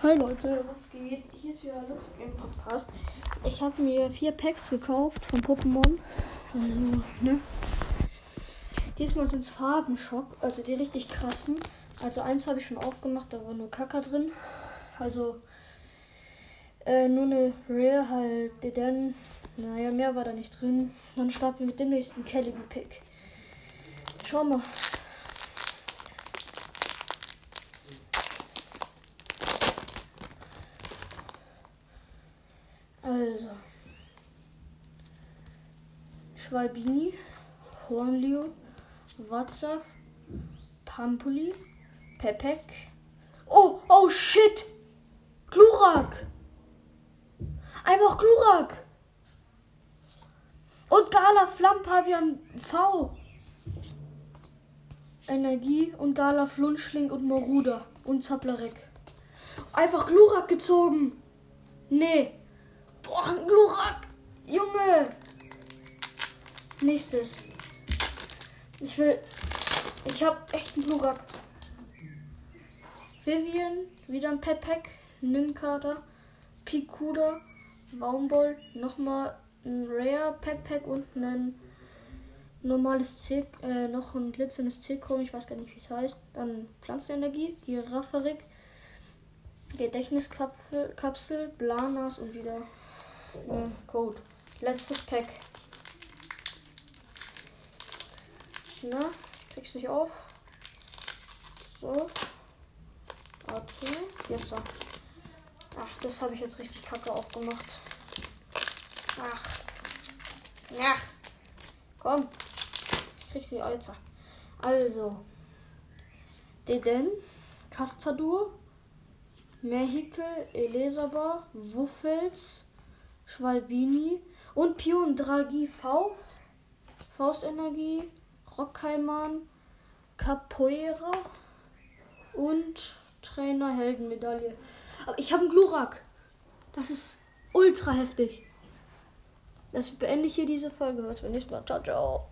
Hi Leute, was geht? Hier ist wieder Lux Game Podcast. Ich habe mir vier Packs gekauft von Pokémon. Also, ne? Diesmal sind es Farbenschock, also die richtig krassen. Also eins habe ich schon aufgemacht, da war nur Kaka drin. Also äh, nur eine Rare halt, denn naja, mehr war da nicht drin. Dann starten wir mit dem nächsten Calibi Pick. Schau mal. Also. Schwalbini, Hornlio, Watzaf, Pampuli, Pepek. Oh, oh shit! Glurak! Einfach Glurak! Und Gala Flammpavian V. Energie und Gala Flunschling und Moruda und Zaplarek. Einfach Glurak gezogen. Nee. Boah, Glurak. Junge. Nächstes. Ich will. Ich hab echt einen Glurak. Vivian, wieder ein Pepek, Ninkada, Pikuda, Baumboll, nochmal ein Rare Pepek und ein normales C, äh, noch ein glitzerndes C-Chrom, ich weiß gar nicht, wie es heißt. Dann Pflanzenenergie, Girafferik, Gedächtniskapsel, Kapsel, Blanas und wieder äh, Code. Letztes Pack. Na, kriegst nicht auf. So. Warte. Jetzt so. Ach, das habe ich jetzt richtig kacke aufgemacht. Ach. Ja. Komm. Ich krieg sie Alter. Also. Deden. Castadur. Mehikel. Elisabeth. Wuffels. Schwalbini. Und Pion Draghi V. Faustenergie. Rockheimann. Capoeira. Und Trainer Heldenmedaille. Aber ich habe einen Glurak. Das ist ultra heftig. Das beende ich hier diese Folge. Hört beim nächsten Mal. Ciao, ciao.